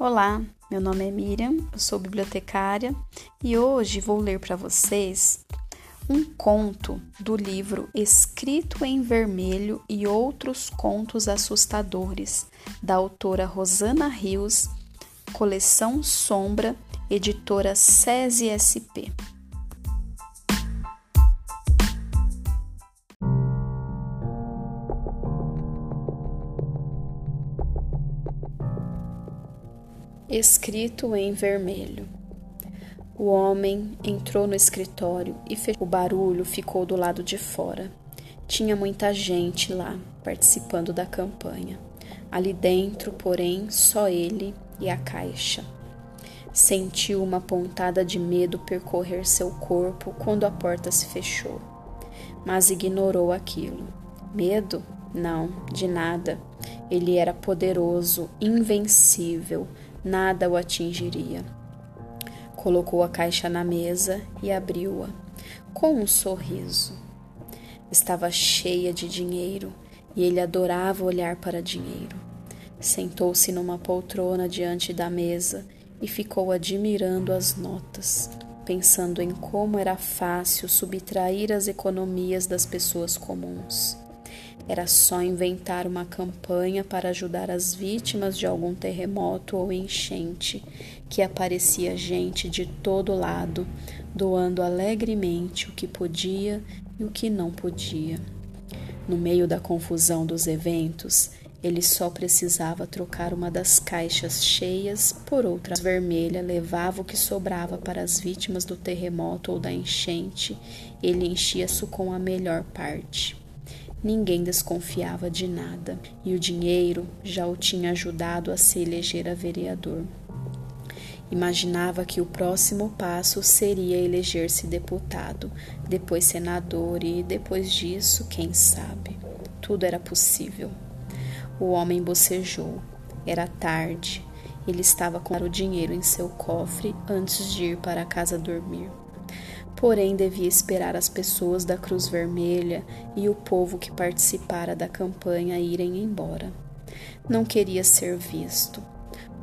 Olá, meu nome é Miriam, eu sou bibliotecária e hoje vou ler para vocês um conto do livro Escrito em Vermelho e Outros Contos Assustadores, da autora Rosana Rios, coleção Sombra, editora SESI SP. Escrito em vermelho. O homem entrou no escritório e fechou. O barulho ficou do lado de fora. Tinha muita gente lá participando da campanha. Ali dentro, porém, só ele e a caixa. Sentiu uma pontada de medo percorrer seu corpo quando a porta se fechou, mas ignorou aquilo. Medo? Não, de nada. Ele era poderoso, invencível, nada o atingiria. Colocou a caixa na mesa e abriu-a com um sorriso. Estava cheia de dinheiro e ele adorava olhar para dinheiro. Sentou-se numa poltrona diante da mesa e ficou admirando as notas, pensando em como era fácil subtrair as economias das pessoas comuns. Era só inventar uma campanha para ajudar as vítimas de algum terremoto ou enchente, que aparecia gente de todo lado, doando alegremente o que podia e o que não podia. No meio da confusão dos eventos, ele só precisava trocar uma das caixas cheias por outra vermelha, levava o que sobrava para as vítimas do terremoto ou da enchente, ele enchia-se com a melhor parte. Ninguém desconfiava de nada e o dinheiro já o tinha ajudado a se eleger a vereador. Imaginava que o próximo passo seria eleger-se deputado, depois senador e, depois disso, quem sabe. Tudo era possível. O homem bocejou. Era tarde. Ele estava com o dinheiro em seu cofre antes de ir para casa dormir porém devia esperar as pessoas da Cruz Vermelha e o povo que participara da campanha irem embora. Não queria ser visto.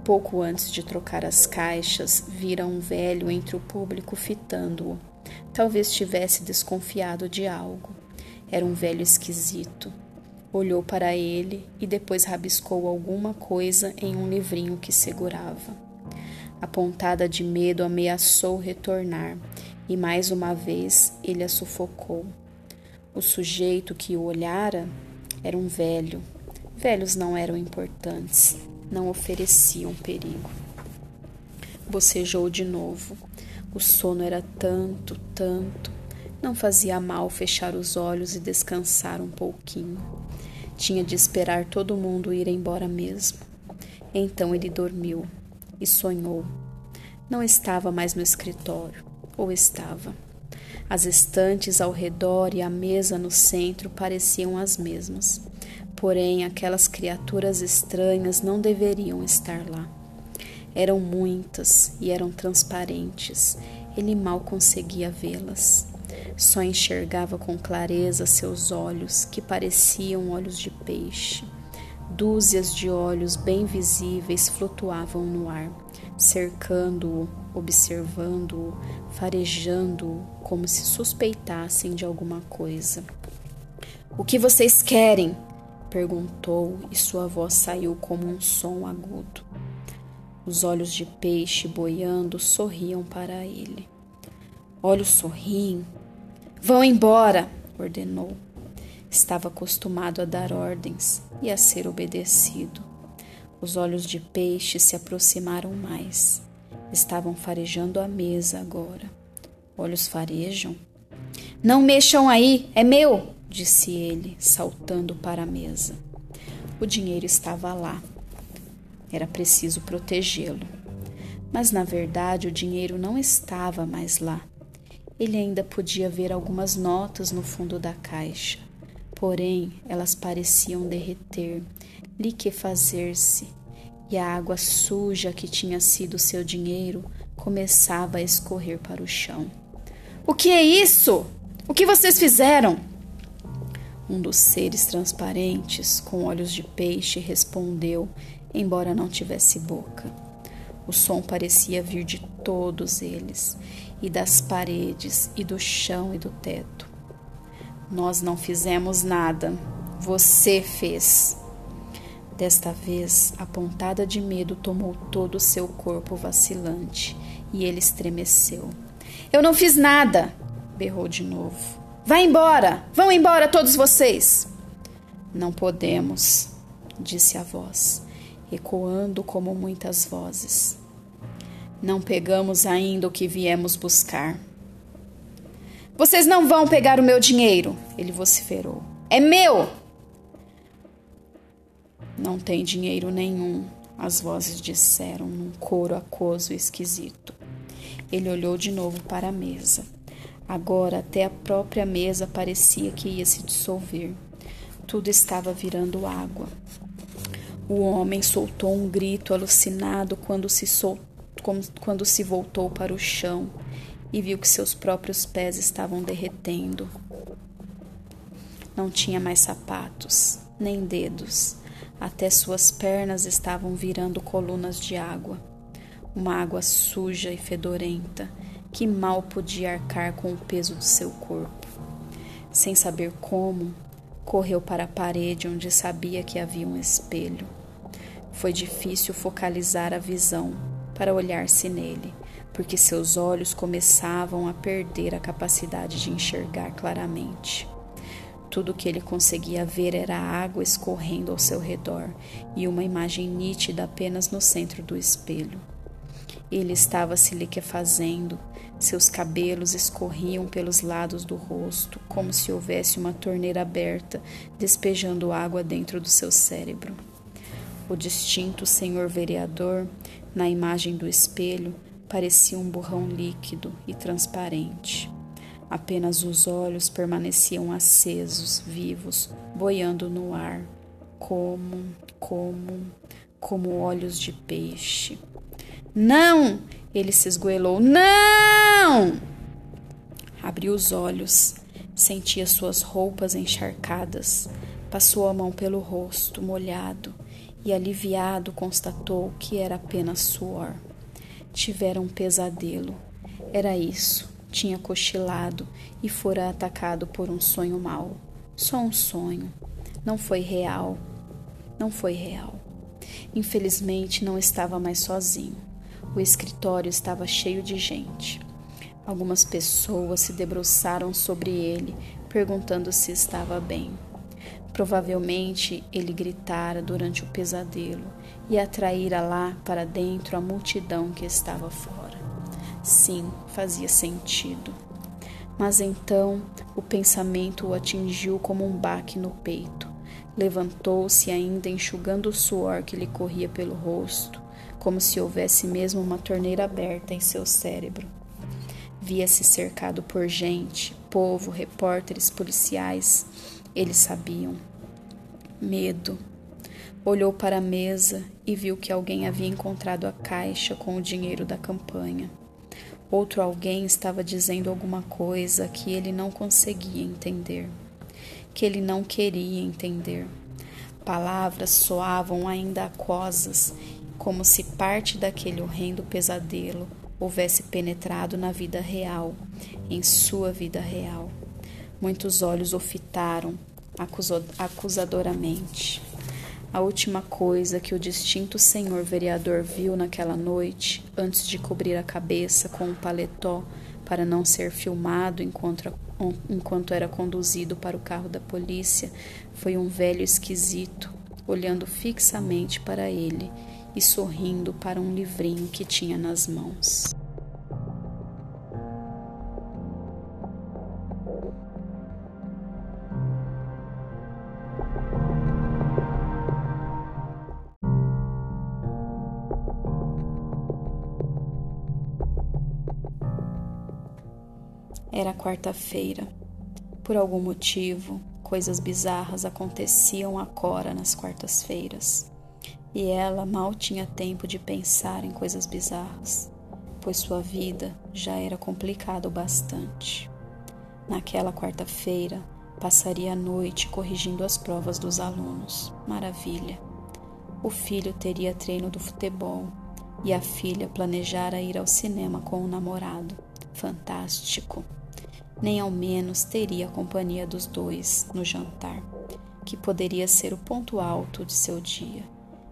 Pouco antes de trocar as caixas, vira um velho entre o público fitando-o. Talvez tivesse desconfiado de algo. Era um velho esquisito. Olhou para ele e depois rabiscou alguma coisa em um livrinho que segurava. A pontada de medo ameaçou retornar e mais uma vez ele a sufocou. O sujeito que o olhara era um velho. Velhos não eram importantes, não ofereciam perigo. Bocejou de novo. O sono era tanto, tanto. Não fazia mal fechar os olhos e descansar um pouquinho. Tinha de esperar todo mundo ir embora mesmo. Então ele dormiu e sonhou. Não estava mais no escritório ou estava. As estantes ao redor e a mesa no centro pareciam as mesmas. Porém, aquelas criaturas estranhas não deveriam estar lá. Eram muitas e eram transparentes. Ele mal conseguia vê-las. Só enxergava com clareza seus olhos, que pareciam olhos de peixe. Dúzias de olhos bem visíveis flutuavam no ar, cercando-o, observando-o, farejando-o, como se suspeitassem de alguma coisa. O que vocês querem? perguntou e sua voz saiu como um som agudo. Os olhos de peixe boiando sorriam para ele. Olhos sorriem. Vão embora, ordenou. Estava acostumado a dar ordens e a ser obedecido. Os olhos de peixe se aproximaram mais. Estavam farejando a mesa agora. Olhos farejam? Não mexam aí, é meu! disse ele, saltando para a mesa. O dinheiro estava lá. Era preciso protegê-lo. Mas na verdade o dinheiro não estava mais lá. Ele ainda podia ver algumas notas no fundo da caixa porém elas pareciam derreter, liquefazer-se, e a água suja que tinha sido seu dinheiro começava a escorrer para o chão. O que é isso? O que vocês fizeram? Um dos seres transparentes, com olhos de peixe, respondeu, embora não tivesse boca. O som parecia vir de todos eles, e das paredes, e do chão e do teto. Nós não fizemos nada, você fez. Desta vez, a pontada de medo tomou todo o seu corpo vacilante e ele estremeceu. Eu não fiz nada! berrou de novo. Vá embora! Vão embora todos vocês! Não podemos, disse a voz, ecoando como muitas vozes. Não pegamos ainda o que viemos buscar. Vocês não vão pegar o meu dinheiro, ele vociferou. É meu! Não tem dinheiro nenhum, as vozes disseram num coro aquoso e esquisito. Ele olhou de novo para a mesa. Agora até a própria mesa parecia que ia se dissolver. Tudo estava virando água. O homem soltou um grito alucinado quando se, sol... quando se voltou para o chão e viu que seus próprios pés estavam derretendo. Não tinha mais sapatos, nem dedos. Até suas pernas estavam virando colunas de água. Uma água suja e fedorenta que mal podia arcar com o peso do seu corpo. Sem saber como, correu para a parede onde sabia que havia um espelho. Foi difícil focalizar a visão para olhar-se nele, porque seus olhos começavam a perder a capacidade de enxergar claramente. Tudo que ele conseguia ver era água escorrendo ao seu redor e uma imagem nítida apenas no centro do espelho. Ele estava se liquefazendo, seus cabelos escorriam pelos lados do rosto, como se houvesse uma torneira aberta, despejando água dentro do seu cérebro. O distinto senhor vereador, na imagem do espelho, parecia um borrão líquido e transparente. Apenas os olhos permaneciam acesos, vivos, boiando no ar, como, como, como olhos de peixe. Não! Ele se esgoelou. Não! Abriu os olhos, sentia suas roupas encharcadas, passou a mão pelo rosto molhado e, aliviado, constatou que era apenas suor. Tivera um pesadelo. Era isso tinha cochilado e fora atacado por um sonho mau. Só um sonho. Não foi real. Não foi real. Infelizmente, não estava mais sozinho. O escritório estava cheio de gente. Algumas pessoas se debruçaram sobre ele, perguntando se estava bem. Provavelmente ele gritara durante o pesadelo e atraíra lá para dentro a multidão que estava fora. Sim, fazia sentido. Mas então o pensamento o atingiu como um baque no peito. Levantou-se, ainda enxugando o suor que lhe corria pelo rosto, como se houvesse mesmo uma torneira aberta em seu cérebro. Via-se cercado por gente, povo, repórteres, policiais. Eles sabiam. Medo. Olhou para a mesa e viu que alguém havia encontrado a caixa com o dinheiro da campanha. Outro alguém estava dizendo alguma coisa que ele não conseguia entender, que ele não queria entender. Palavras soavam ainda aquosas, como se parte daquele horrendo pesadelo houvesse penetrado na vida real, em sua vida real. Muitos olhos o fitaram acusadoramente. A última coisa que o distinto senhor vereador viu naquela noite, antes de cobrir a cabeça com um paletó para não ser filmado enquanto, enquanto era conduzido para o carro da polícia, foi um velho esquisito olhando fixamente para ele e sorrindo para um livrinho que tinha nas mãos. Quarta-feira. Por algum motivo, coisas bizarras aconteciam a Cora nas quartas-feiras. E ela mal tinha tempo de pensar em coisas bizarras, pois sua vida já era complicada o bastante. Naquela quarta-feira, passaria a noite corrigindo as provas dos alunos. Maravilha! O filho teria treino do futebol, e a filha planejara ir ao cinema com o namorado. Fantástico! Nem ao menos teria a companhia dos dois no jantar, que poderia ser o ponto alto de seu dia,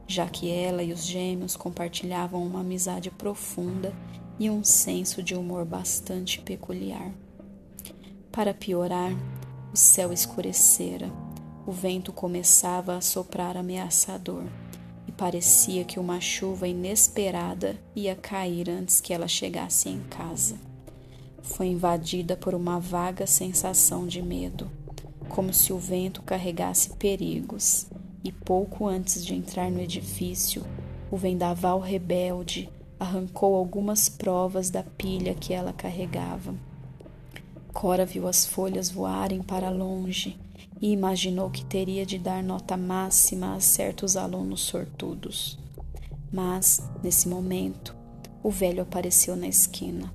já que ela e os gêmeos compartilhavam uma amizade profunda e um senso de humor bastante peculiar. Para piorar, o céu escurecera, o vento começava a soprar ameaçador e parecia que uma chuva inesperada ia cair antes que ela chegasse em casa. Foi invadida por uma vaga sensação de medo, como se o vento carregasse perigos, e pouco antes de entrar no edifício, o vendaval rebelde arrancou algumas provas da pilha que ela carregava. Cora viu as folhas voarem para longe e imaginou que teria de dar nota máxima a certos alunos sortudos. Mas, nesse momento, o velho apareceu na esquina.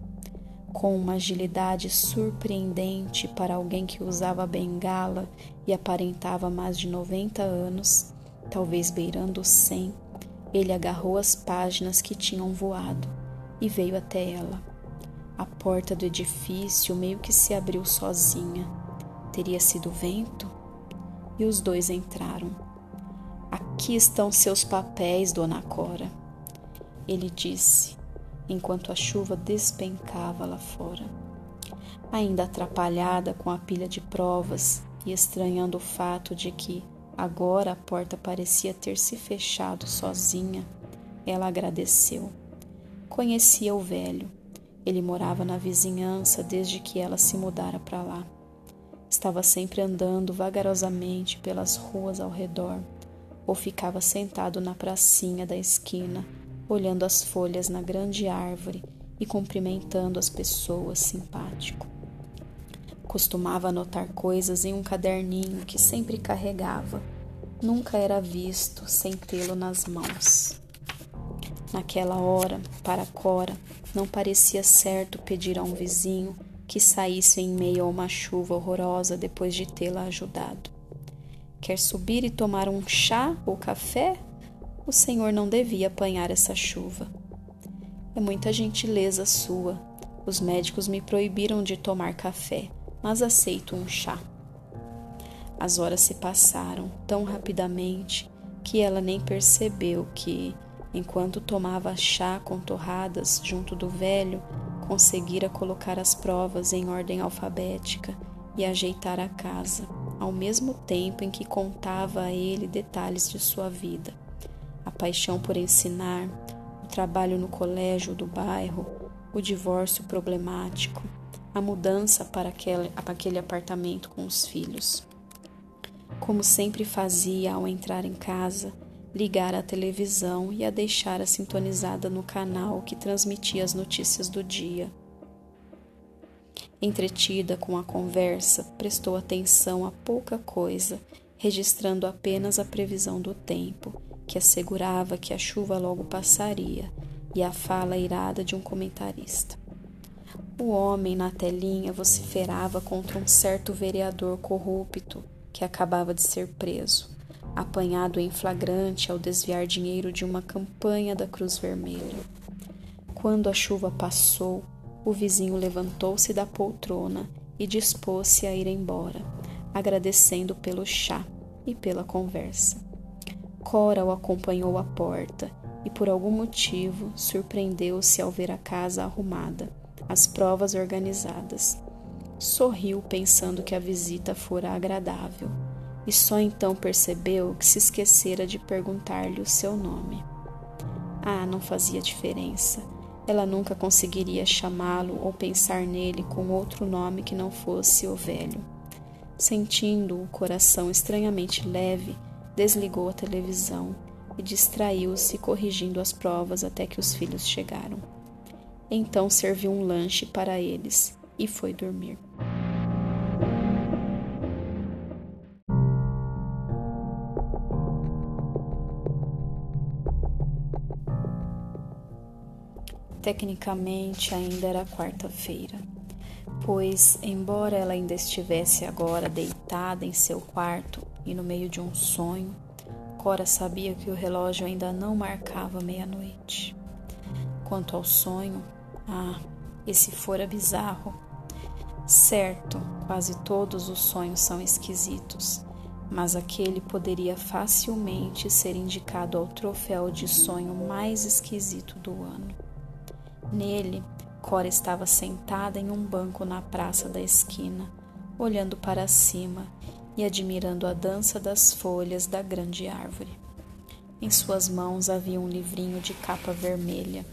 Com uma agilidade surpreendente para alguém que usava bengala e aparentava mais de 90 anos, talvez beirando os 100, ele agarrou as páginas que tinham voado e veio até ela. A porta do edifício meio que se abriu sozinha. Teria sido vento? E os dois entraram. Aqui estão seus papéis, dona Cora. Ele disse, enquanto a chuva despencava lá fora. Ainda atrapalhada com a pilha de provas e estranhando o fato de que agora a porta parecia ter se fechado sozinha, ela agradeceu. Conhecia o velho ele morava na vizinhança desde que ela se mudara para lá. Estava sempre andando vagarosamente pelas ruas ao redor, ou ficava sentado na pracinha da esquina, olhando as folhas na grande árvore e cumprimentando as pessoas simpático. Costumava anotar coisas em um caderninho que sempre carregava. Nunca era visto sem tê-lo nas mãos. Naquela hora, para Cora, não parecia certo pedir a um vizinho que saísse em meio a uma chuva horrorosa depois de tê-la ajudado. Quer subir e tomar um chá ou café? O senhor não devia apanhar essa chuva. É muita gentileza sua. Os médicos me proibiram de tomar café, mas aceito um chá. As horas se passaram tão rapidamente que ela nem percebeu que, Enquanto tomava chá com torradas junto do velho, conseguira colocar as provas em ordem alfabética e ajeitar a casa, ao mesmo tempo em que contava a ele detalhes de sua vida. Paixão por ensinar, o trabalho no colégio do bairro, o divórcio problemático, a mudança para aquele, aquele apartamento com os filhos. Como sempre fazia ao entrar em casa, ligar a televisão e a deixara sintonizada no canal que transmitia as notícias do dia. Entretida com a conversa, prestou atenção a pouca coisa, registrando apenas a previsão do tempo, que assegurava que a chuva logo passaria, e a fala irada de um comentarista. O homem na telinha vociferava contra um certo vereador corrupto que acabava de ser preso apanhado em flagrante ao desviar dinheiro de uma campanha da Cruz Vermelha. Quando a chuva passou, o vizinho levantou-se da poltrona e dispôs-se a ir embora, agradecendo pelo chá e pela conversa. Cora o acompanhou à porta e, por algum motivo, surpreendeu-se ao ver a casa arrumada, as provas organizadas. Sorriu pensando que a visita fora agradável e só então percebeu que se esquecera de perguntar-lhe o seu nome. Ah, não fazia diferença. Ela nunca conseguiria chamá-lo ou pensar nele com outro nome que não fosse o velho. Sentindo o coração estranhamente leve, desligou a televisão e distraiu-se corrigindo as provas até que os filhos chegaram. Então serviu um lanche para eles e foi dormir. Tecnicamente ainda era quarta-feira, pois, embora ela ainda estivesse agora deitada em seu quarto e no meio de um sonho, Cora sabia que o relógio ainda não marcava meia-noite. Quanto ao sonho, ah, esse fora bizarro. Certo, quase todos os sonhos são esquisitos, mas aquele poderia facilmente ser indicado ao troféu de sonho mais esquisito do ano. Nele, Cora estava sentada em um banco na praça da esquina, olhando para cima e admirando a dança das folhas da grande árvore. Em suas mãos havia um livrinho de capa vermelha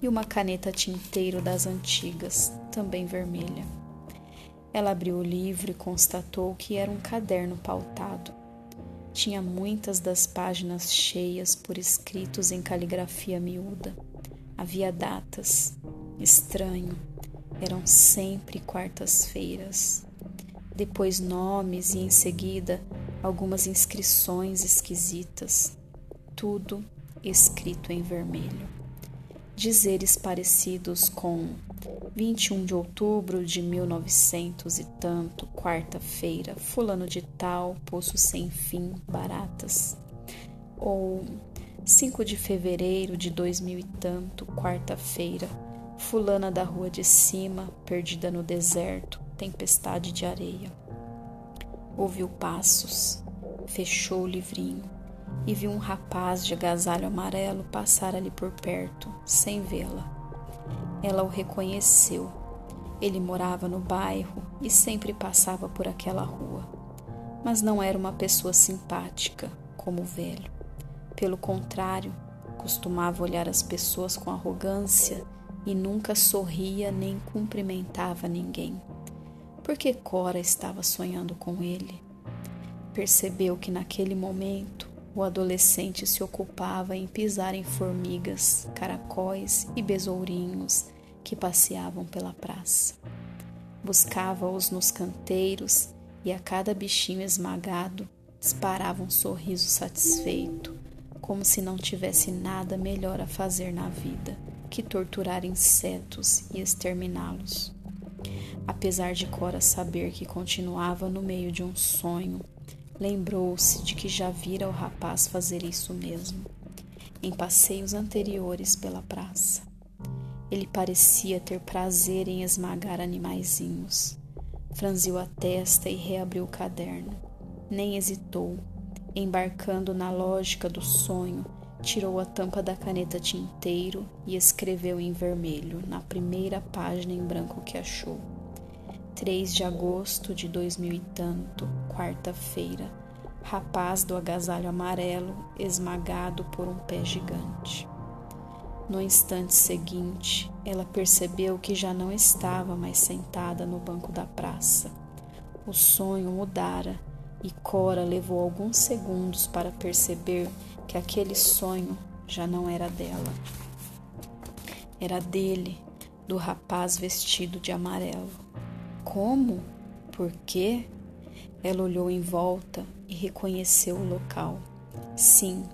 e uma caneta tinteiro das antigas, também vermelha. Ela abriu o livro e constatou que era um caderno pautado. Tinha muitas das páginas cheias por escritos em caligrafia miúda. Havia datas. Estranho. Eram sempre quartas-feiras. Depois nomes e em seguida algumas inscrições esquisitas. Tudo escrito em vermelho. Dizeres parecidos com 21 de outubro de 1900 e tanto, quarta-feira, fulano de tal, poço sem fim, baratas. Ou 5 de fevereiro de 2000 e tanto, quarta-feira, fulana da rua de cima, perdida no deserto, tempestade de areia. Ouviu passos, fechou o livrinho e viu um rapaz de agasalho amarelo passar ali por perto, sem vê-la. Ela o reconheceu. Ele morava no bairro e sempre passava por aquela rua. Mas não era uma pessoa simpática, como o velho. Pelo contrário, costumava olhar as pessoas com arrogância e nunca sorria nem cumprimentava ninguém. Porque Cora estava sonhando com ele. Percebeu que naquele momento o adolescente se ocupava em pisar em formigas, caracóis e besourinhos que passeavam pela praça. Buscava-os nos canteiros e a cada bichinho esmagado disparava um sorriso satisfeito, como se não tivesse nada melhor a fazer na vida que torturar insetos e exterminá-los. Apesar de Cora saber que continuava no meio de um sonho, Lembrou-se de que já vira o rapaz fazer isso mesmo, em passeios anteriores pela praça. Ele parecia ter prazer em esmagar animaizinhos. Franziu a testa e reabriu o caderno. Nem hesitou. Embarcando na lógica do sonho, tirou a tampa da caneta tinteiro e escreveu em vermelho, na primeira página em branco que achou. 3 de agosto de 2000 e tanto, quarta-feira, rapaz do agasalho amarelo esmagado por um pé gigante. No instante seguinte, ela percebeu que já não estava mais sentada no banco da praça. O sonho mudara e Cora levou alguns segundos para perceber que aquele sonho já não era dela. Era dele, do rapaz vestido de amarelo. Como? Por quê? Ela olhou em volta e reconheceu o local. Sim,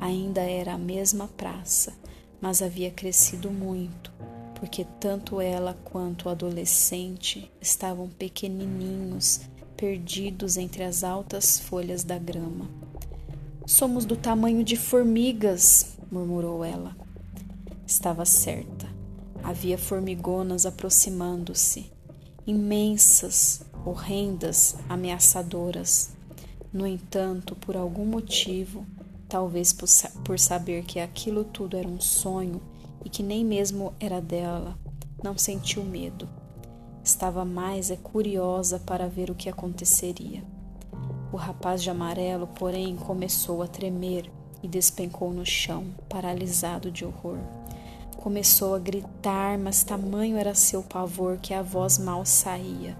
ainda era a mesma praça, mas havia crescido muito, porque tanto ela quanto o adolescente estavam pequenininhos, perdidos entre as altas folhas da grama. Somos do tamanho de formigas, murmurou ela. Estava certa. Havia formigonas aproximando-se imensas, horrendas, ameaçadoras. No entanto, por algum motivo, talvez por, saber que aquilo tudo era um sonho e que nem mesmo era dela, não sentiu medo. Estava mais é curiosa para ver o que aconteceria. O rapaz de amarelo, porém, começou a tremer e despencou no chão, paralisado de horror. Começou a gritar, mas tamanho era seu pavor que a voz mal saía.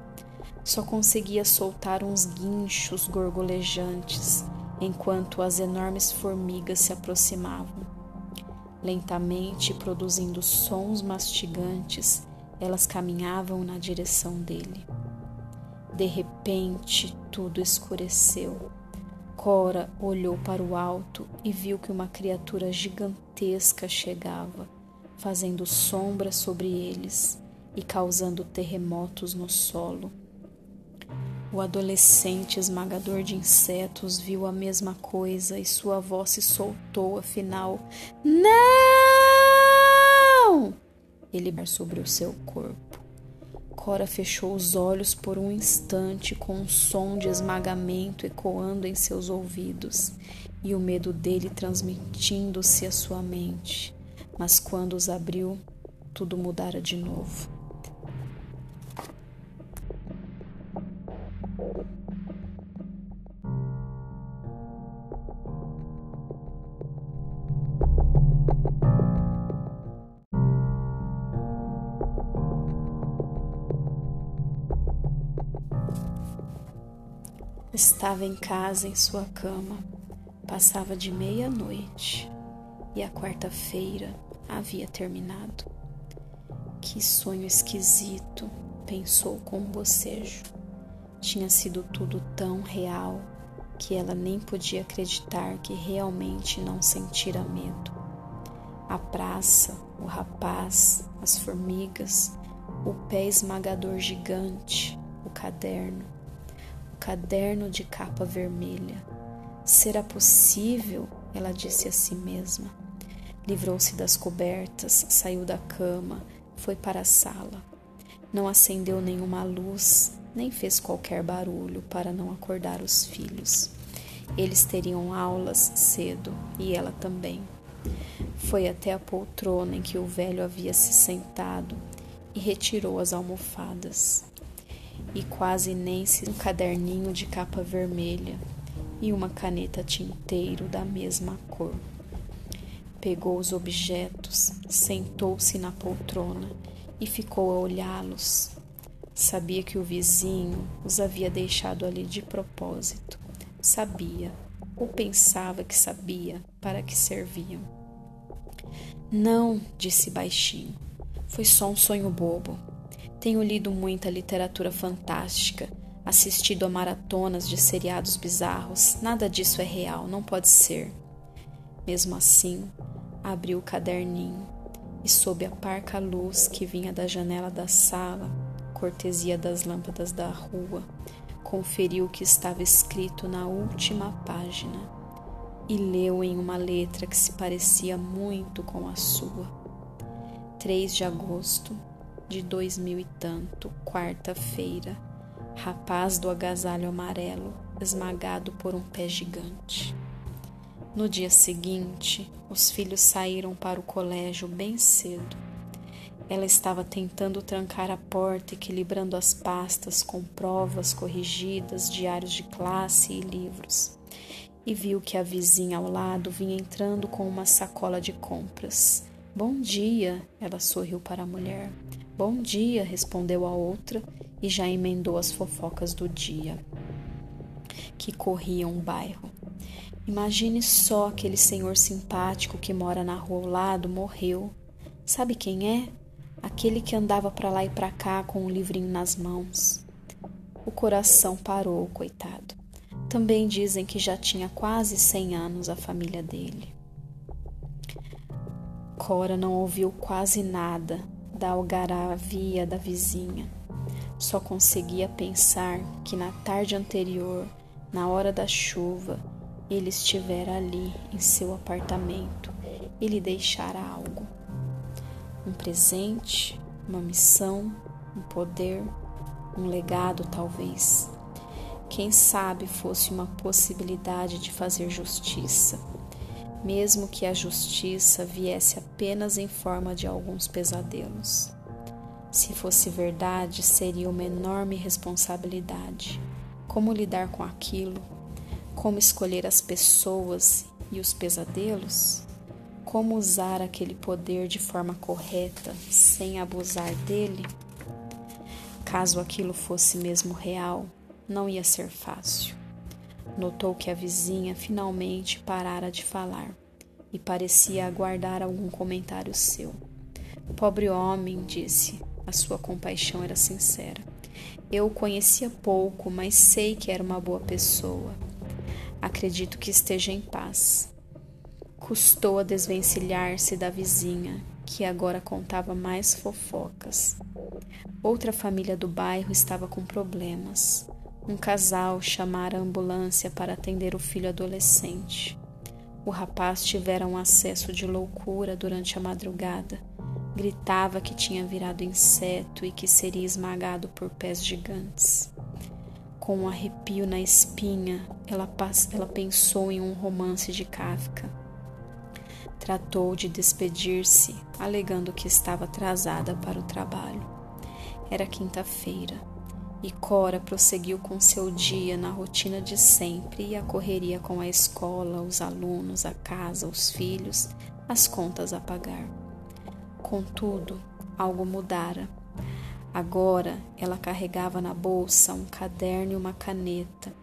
Só conseguia soltar uns guinchos gorgolejantes enquanto as enormes formigas se aproximavam. Lentamente, produzindo sons mastigantes, elas caminhavam na direção dele. De repente, tudo escureceu. Cora olhou para o alto e viu que uma criatura gigantesca chegava fazendo sombra sobre eles e causando terremotos no solo. O adolescente esmagador de insetos viu a mesma coisa e sua voz se soltou, afinal. Não! ele sobre o seu corpo. Cora fechou os olhos por um instante com um som de esmagamento ecoando em seus ouvidos e o medo dele transmitindo-se à sua mente. Mas quando os abriu, tudo mudara de novo. Estava em casa em sua cama. Passava de meia-noite e a quarta-feira havia terminado. Que sonho esquisito, pensou com um bocejo. Tinha sido tudo tão real que ela nem podia acreditar que realmente não sentira medo. A praça, o rapaz, as formigas, o pé esmagador gigante, o caderno caderno de capa vermelha. Será possível? Ela disse a si mesma. Livrou-se das cobertas, saiu da cama, foi para a sala. Não acendeu nenhuma luz, nem fez qualquer barulho para não acordar os filhos. Eles teriam aulas cedo e ela também. Foi até a poltrona em que o velho havia se sentado e retirou as almofadas e quase nem se um caderninho de capa vermelha e uma caneta tinteiro da mesma cor. Pegou os objetos, sentou-se na poltrona e ficou a olhá-los. Sabia que o vizinho os havia deixado ali de propósito. Sabia, ou pensava que sabia, para que serviam. Não, disse baixinho. Foi só um sonho bobo. Tenho lido muita literatura fantástica, assistido a maratonas de seriados bizarros. Nada disso é real, não pode ser. Mesmo assim, abriu o caderninho e, sob a parca luz que vinha da janela da sala, cortesia das lâmpadas da rua, conferiu o que estava escrito na última página e leu em uma letra que se parecia muito com a sua. 3 de agosto de dois mil e tanto, quarta-feira, rapaz do agasalho amarelo, esmagado por um pé gigante. No dia seguinte, os filhos saíram para o colégio bem cedo. Ela estava tentando trancar a porta, equilibrando as pastas com provas corrigidas, diários de classe e livros, e viu que a vizinha ao lado vinha entrando com uma sacola de compras. Bom dia, ela sorriu para a mulher. Bom dia, respondeu a outra e já emendou as fofocas do dia que corriam o bairro. Imagine só aquele senhor simpático que mora na rua ao lado morreu. Sabe quem é? Aquele que andava para lá e para cá com um livrinho nas mãos. O coração parou, coitado. Também dizem que já tinha quase cem anos a família dele. Cora não ouviu quase nada da algaravia da vizinha. Só conseguia pensar que na tarde anterior, na hora da chuva, ele estivera ali em seu apartamento e lhe deixara algo. Um presente, uma missão, um poder, um legado, talvez. Quem sabe fosse uma possibilidade de fazer justiça mesmo que a justiça viesse apenas em forma de alguns pesadelos. Se fosse verdade, seria uma enorme responsabilidade. Como lidar com aquilo? Como escolher as pessoas e os pesadelos? Como usar aquele poder de forma correta, sem abusar dele? Caso aquilo fosse mesmo real, não ia ser fácil. Notou que a vizinha finalmente parara de falar e parecia aguardar algum comentário seu. Pobre homem, disse, a sua compaixão era sincera. Eu o conhecia pouco, mas sei que era uma boa pessoa. Acredito que esteja em paz. Custou a desvencilhar-se da vizinha, que agora contava mais fofocas. Outra família do bairro estava com problemas um casal chamara a ambulância para atender o filho adolescente. O rapaz tivera um acesso de loucura durante a madrugada, Gritava que tinha virado inseto e que seria esmagado por pés gigantes. Com um arrepio na espinha, ela, ela pensou em um romance de Kafka. Tratou de despedir-se, alegando que estava atrasada para o trabalho. Era quinta-feira e Cora prosseguiu com seu dia na rotina de sempre e a correria com a escola, os alunos, a casa, os filhos, as contas a pagar. Contudo, algo mudara. Agora ela carregava na bolsa um caderno e uma caneta,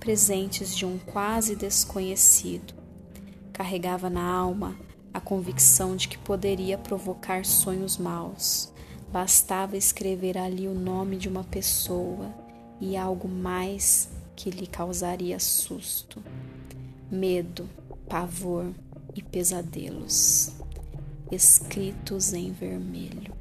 presentes de um quase desconhecido. Carregava na alma a convicção de que poderia provocar sonhos maus, Bastava escrever ali o nome de uma pessoa e algo mais que lhe causaria susto, medo, pavor e pesadelos, escritos em vermelho.